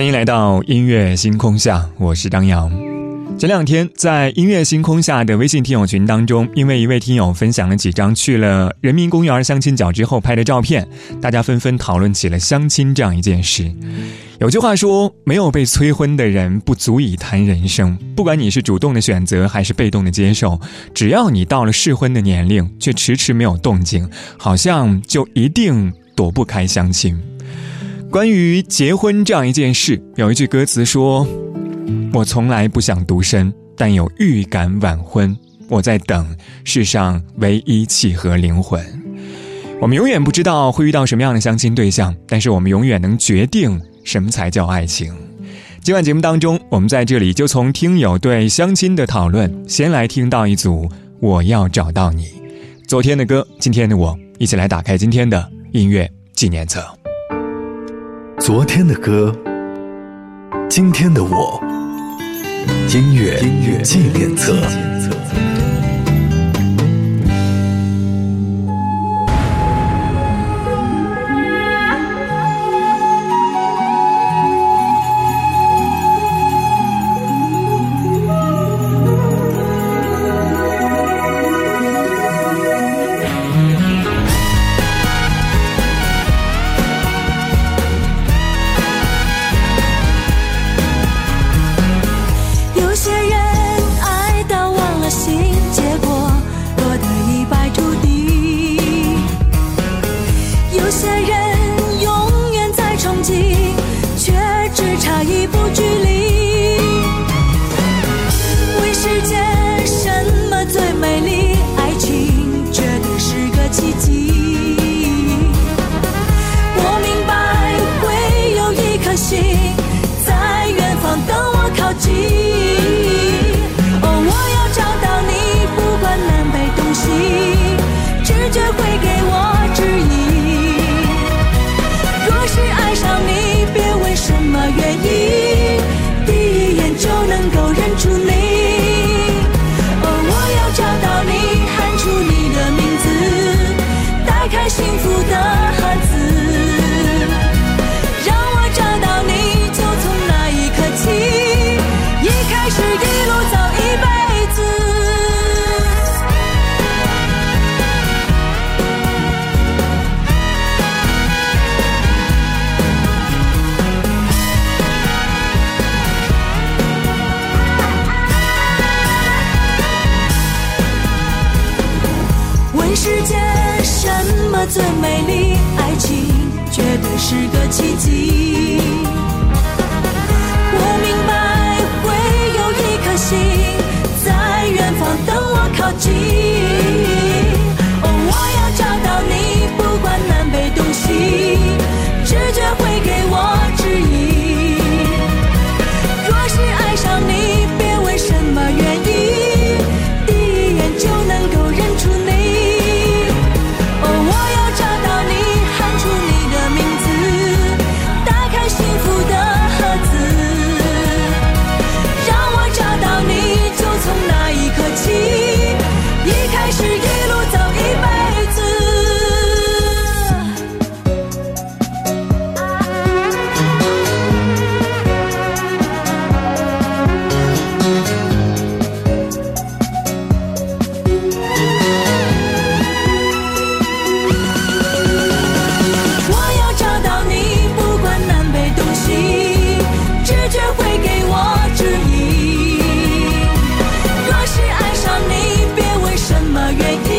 欢迎来到音乐星空下，我是张扬。前两天在音乐星空下的微信听友群当中，因为一位听友分享了几张去了人民公园相亲角之后拍的照片，大家纷纷讨论起了相亲这样一件事。有句话说，没有被催婚的人不足以谈人生。不管你是主动的选择还是被动的接受，只要你到了适婚的年龄却迟迟没有动静，好像就一定躲不开相亲。关于结婚这样一件事，有一句歌词说：“我从来不想独身，但有预感晚婚。我在等世上唯一契合灵魂。”我们永远不知道会遇到什么样的相亲对象，但是我们永远能决定什么才叫爱情。今晚节目当中，我们在这里就从听友对相亲的讨论，先来听到一组《我要找到你》。昨天的歌，今天的我，一起来打开今天的音乐纪念册。昨天的歌，今天的我，音乐纪念册。make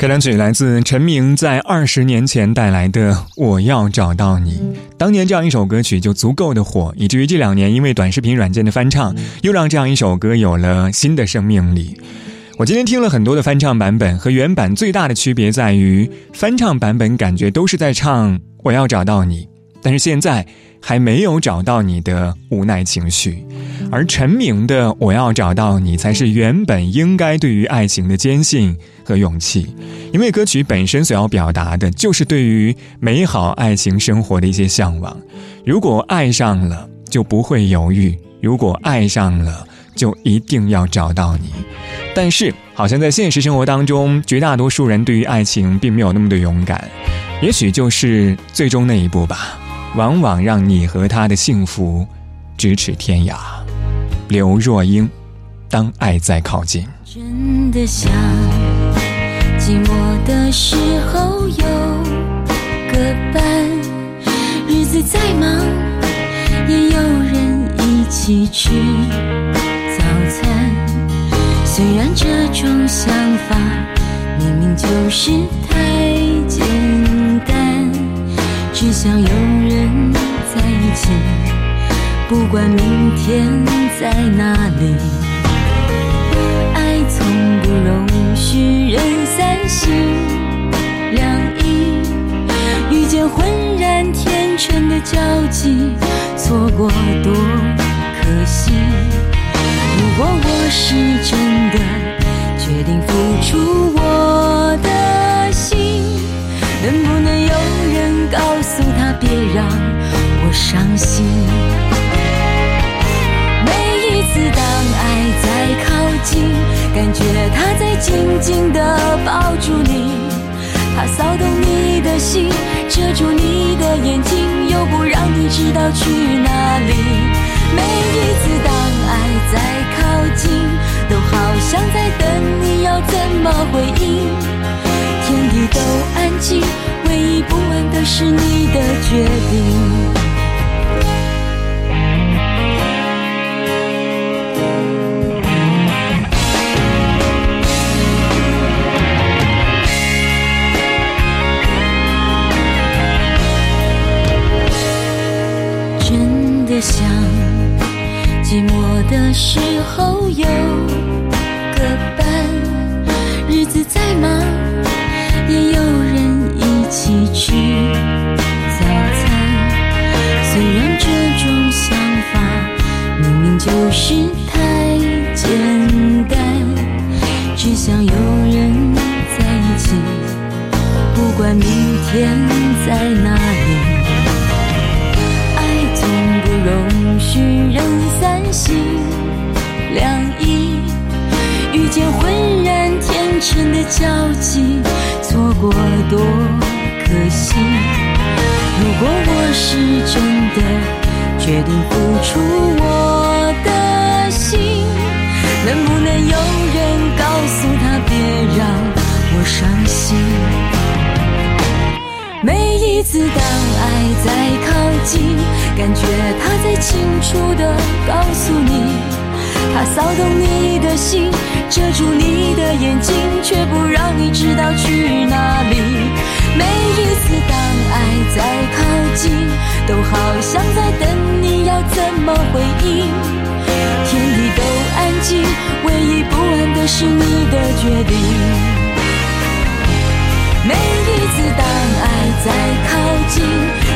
开场曲来自陈明在二十年前带来的《我要找到你》。当年这样一首歌曲就足够的火，以至于这两年因为短视频软件的翻唱，又让这样一首歌有了新的生命力。我今天听了很多的翻唱版本，和原版最大的区别在于，翻唱版本感觉都是在唱《我要找到你》，但是现在。还没有找到你的无奈情绪，而陈明的《我要找到你》才是原本应该对于爱情的坚信和勇气，因为歌曲本身所要表达的就是对于美好爱情生活的一些向往。如果爱上了，就不会犹豫；如果爱上了，就一定要找到你。但是，好像在现实生活当中，绝大多数人对于爱情并没有那么的勇敢，也许就是最终那一步吧。往往让你和他的幸福咫尺天涯。刘若英，当爱在靠近。真的想寂寞的时候有个伴，日子再忙也有人一起吃早餐。虽然这种想法明明就是太，只想有人在一起。不管明天在哪里，爱从不容许人三心两意。遇见浑然天成的交集，错过多可惜。如果我是真的决定付出我的心，能不能告诉他，别让我伤心？每一次当爱在靠近，感觉他在紧紧地抱住你，他骚动你的心，遮住你的眼睛，又不让你知道去哪里。每一次当爱在靠近，都好像在等你要怎么回应。都安静，唯一不安的是你的决定。真的想寂寞的时候感觉他在清楚地告诉你，他骚动你的心，遮住你的眼睛，却不让你知道去哪里。每一次当爱在靠近，都好像在等你要怎么回应。天地都安静，唯一不安的是你的决定。每一次当爱在靠近，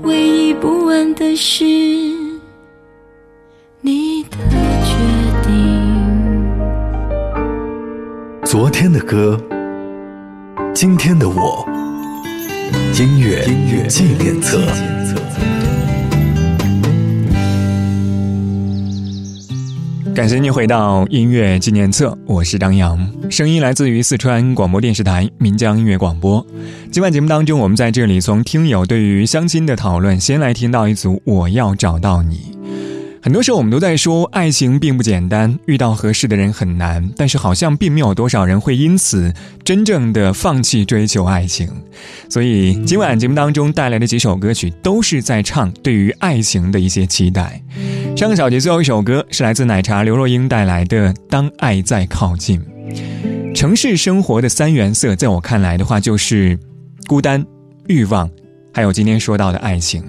唯一不安的是你的决定。昨天的歌，今天的我，音乐纪念册。感谢您回到音乐纪念册，我是张扬，声音来自于四川广播电视台岷江音乐广播。今晚节目当中，我们在这里从听友对于相亲的讨论，先来听到一组《我要找到你》。很多时候，我们都在说爱情并不简单，遇到合适的人很难，但是好像并没有多少人会因此真正的放弃追求爱情。所以，今晚节目当中带来的几首歌曲，都是在唱对于爱情的一些期待。上个小节最后一首歌是来自奶茶刘若英带来的《当爱在靠近》。城市生活的三原色，在我看来的话，就是孤单、欲望，还有今天说到的爱情，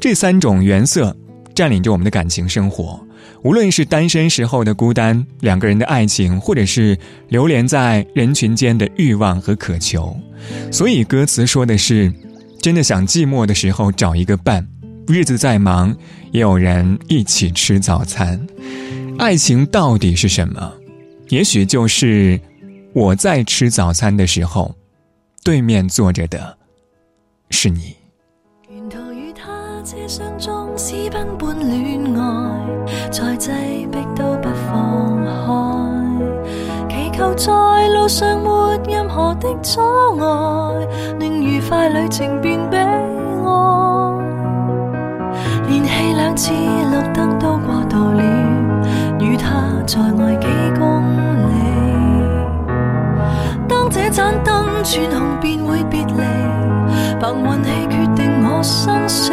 这三种原色。占领着我们的感情生活，无论是单身时候的孤单，两个人的爱情，或者是流连在人群间的欲望和渴求。所以歌词说的是，真的想寂寞的时候找一个伴，日子再忙也有人一起吃早餐。爱情到底是什么？也许就是我在吃早餐的时候，对面坐着的是你。车厢中私奔般恋爱，再挤迫都不放开，祈求在路上没任何的阻碍，令愉快旅程变悲次绿灯都过度了，与他在外几公里。当这盏灯转红，便会别离，凭运气决定我生死。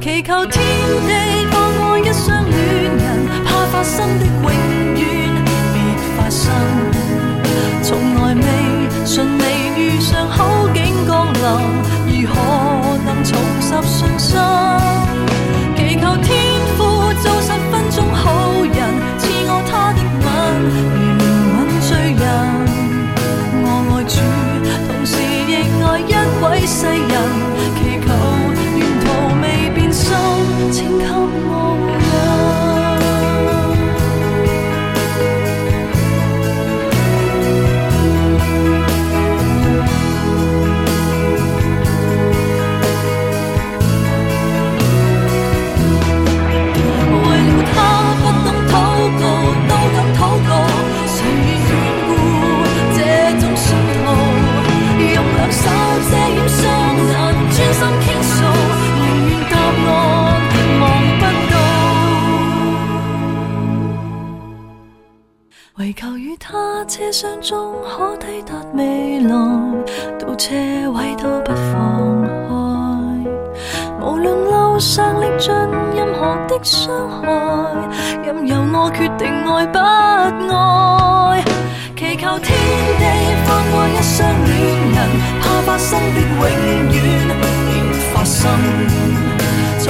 祈求天地放过一双恋人，怕发生的永远别发生。从来未顺利遇上好景降临，如何能重拾信心？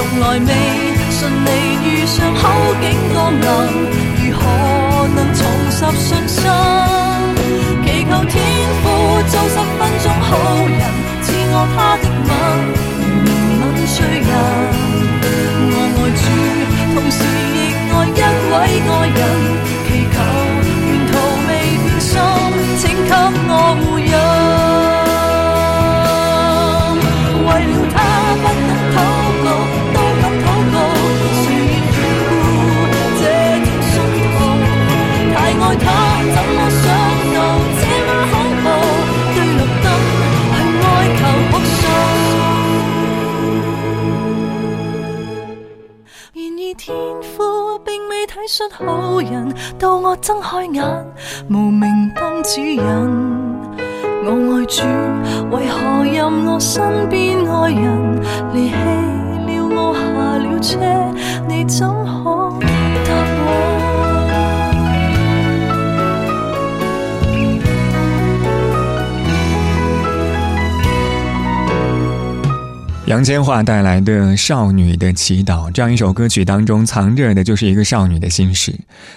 从来未顺利遇上好景降临。如何能重拾信心？祈求天父做十分钟好人，赐我他的吻，怜悯罪人。我爱主，同时亦爱一位爱人。天父并未体恤好人，到我睁开眼，无名灯指引。我爱主，为何任我身边爱人离弃了我下了车？你怎可杨千嬅带来的《少女的祈祷》这样一首歌曲当中，藏着的就是一个少女的心事。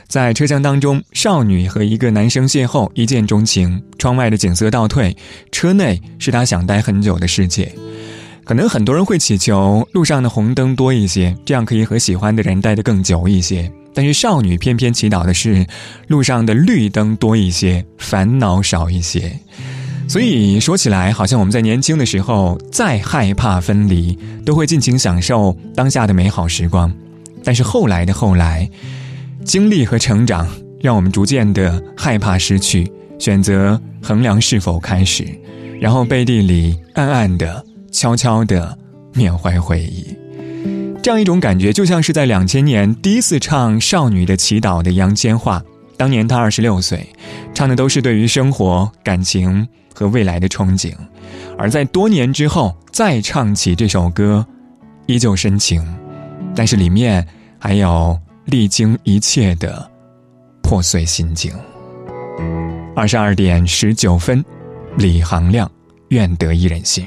在车厢当中，少女和一个男生邂逅，一见钟情。窗外的景色倒退，车内是她想待很久的世界。可能很多人会祈求路上的红灯多一些，这样可以和喜欢的人待得更久一些。但是少女偏偏祈祷的是路上的绿灯多一些，烦恼少一些。所以说起来，好像我们在年轻的时候，再害怕分离，都会尽情享受当下的美好时光。但是后来的后来，经历和成长，让我们逐渐的害怕失去，选择衡量是否开始，然后背地里暗暗的、悄悄的缅怀回忆。这样一种感觉，就像是在两千年第一次唱《少女的祈祷》的杨千嬅。当年她二十六岁，唱的都是对于生活、感情和未来的憧憬；而在多年之后再唱起这首歌，依旧深情，但是里面还有历经一切的破碎心境。二十二点十九分，李行亮，愿得一人心。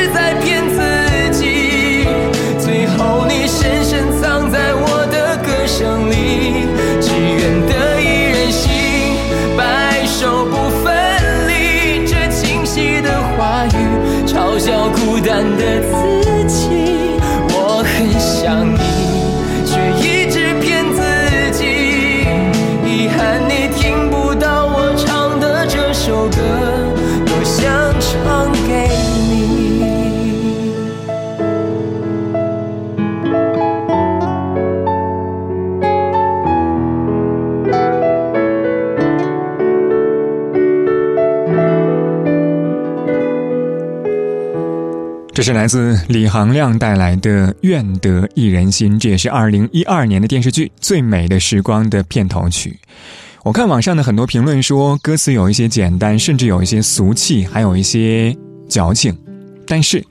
这是来自李行亮带来的《愿得一人心》，这也是二零一二年的电视剧《最美的时光》的片头曲。我看网上的很多评论说，歌词有一些简单，甚至有一些俗气，还有一些矫情。但是，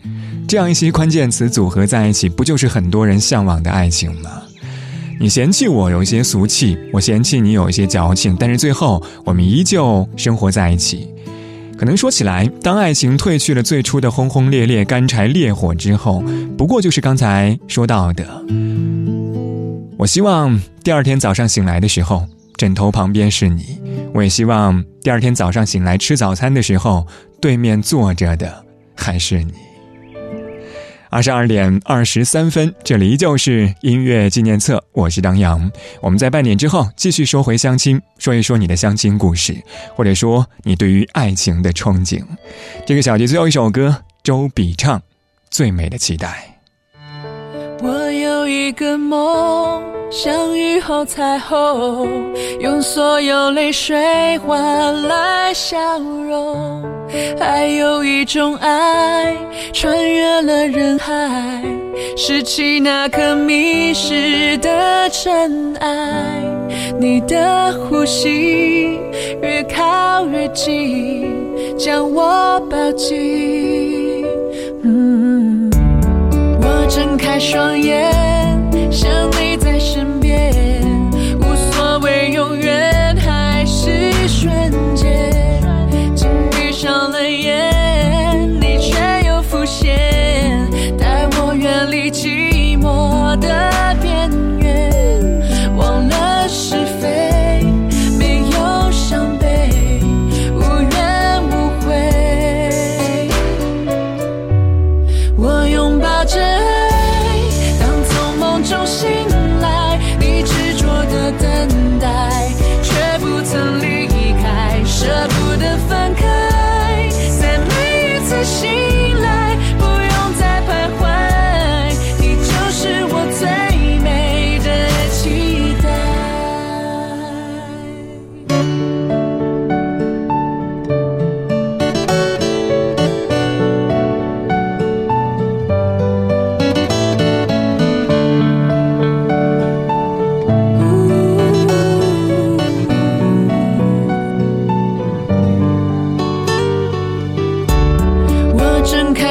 这样一些关键词组合在一起，不就是很多人向往的爱情吗？你嫌弃我有一些俗气，我嫌弃你有一些矫情，但是最后我们依旧生活在一起。可能说起来，当爱情褪去了最初的轰轰烈烈、干柴烈火之后，不过就是刚才说到的。我希望第二天早上醒来的时候，枕头旁边是你；我也希望第二天早上醒来吃早餐的时候，对面坐着的还是你。二十二点二十三分，这里依旧是音乐纪念册，我是张扬。我们在半点之后继续说回相亲，说一说你的相亲故事，或者说你对于爱情的憧憬。这个小节最后一首歌，周笔畅《最美的期待》。我有一个梦，像雨后彩虹，用所有泪水换来笑容。还有一种爱，穿越了人海，拾起那颗迷失的尘埃。你的呼吸越靠越近，将我抱紧。嗯。我睁开双眼，想你在。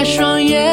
双眼。